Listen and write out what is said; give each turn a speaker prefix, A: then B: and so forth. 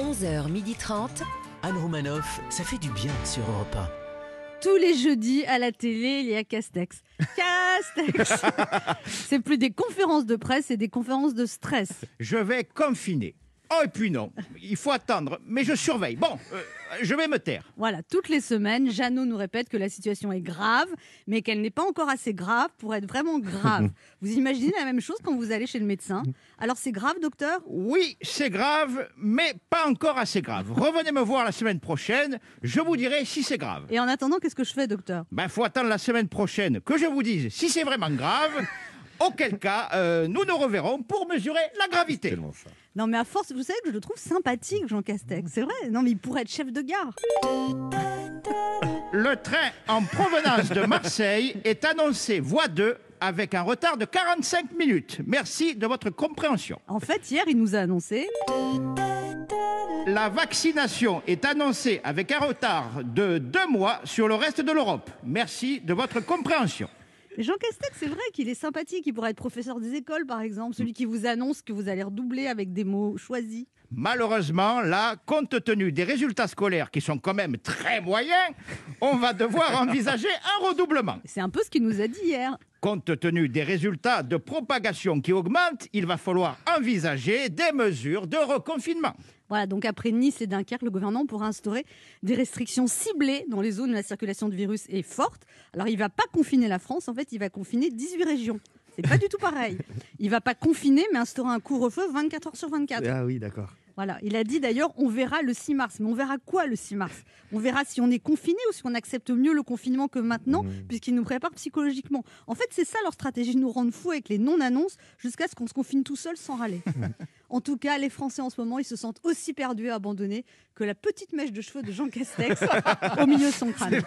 A: 11h30.
B: Anne Romanoff, ça fait du bien sur Europe
C: Tous les jeudis à la télé, il y a Castex. Castex C'est plus des conférences de presse, c'est des conférences de stress.
D: Je vais confiner. Oh, et puis non, il faut attendre, mais je surveille. Bon, euh, je vais me taire.
C: Voilà, toutes les semaines, Jeannot nous répète que la situation est grave, mais qu'elle n'est pas encore assez grave pour être vraiment grave. vous imaginez la même chose quand vous allez chez le médecin? Alors c'est grave, docteur?
D: Oui, c'est grave, mais pas encore assez grave. Revenez me voir la semaine prochaine, je vous dirai si c'est grave.
C: Et en attendant, qu'est-ce que je fais, docteur?
D: Ben, faut attendre la semaine prochaine que je vous dise si c'est vraiment grave. Auquel cas, euh, nous nous reverrons pour mesurer la gravité.
C: Non, mais à force, vous savez que je le trouve sympathique, Jean Castex. C'est vrai. Non, mais il pourrait être chef de gare.
D: Le train en provenance de Marseille est annoncé voie 2 avec un retard de 45 minutes. Merci de votre compréhension.
C: En fait, hier, il nous a annoncé.
D: La vaccination est annoncée avec un retard de deux mois sur le reste de l'Europe. Merci de votre compréhension.
C: Jean Castex, c'est vrai qu'il est sympathique. Il pourrait être professeur des écoles, par exemple. Celui qui vous annonce que vous allez redoubler avec des mots choisis.
D: Malheureusement, là, compte tenu des résultats scolaires qui sont quand même très moyens, on va devoir envisager un redoublement.
C: C'est un peu ce qu'il nous a dit hier.
D: Compte tenu des résultats de propagation qui augmentent, il va falloir envisager des mesures de reconfinement.
C: Voilà, donc après Nice et Dunkerque, le gouvernement pourra instaurer des restrictions ciblées dans les zones où la circulation du virus est forte. Alors il ne va pas confiner la France, en fait, il va confiner 18 régions. C'est pas du tout pareil. Il va pas confiner, mais instaurer un couvre-feu 24 heures sur 24.
E: Ah oui, d'accord.
C: Voilà, il a dit d'ailleurs, on verra le 6 mars. Mais on verra quoi le 6 mars? On verra si on est confiné ou si on accepte mieux le confinement que maintenant, puisqu'ils nous préparent psychologiquement. En fait, c'est ça leur stratégie, nous rendre fous avec les non-annonces jusqu'à ce qu'on se confine tout seul sans râler. en tout cas, les Français en ce moment, ils se sentent aussi perdus et abandonnés que la petite mèche de cheveux de Jean Castex au milieu de son crâne.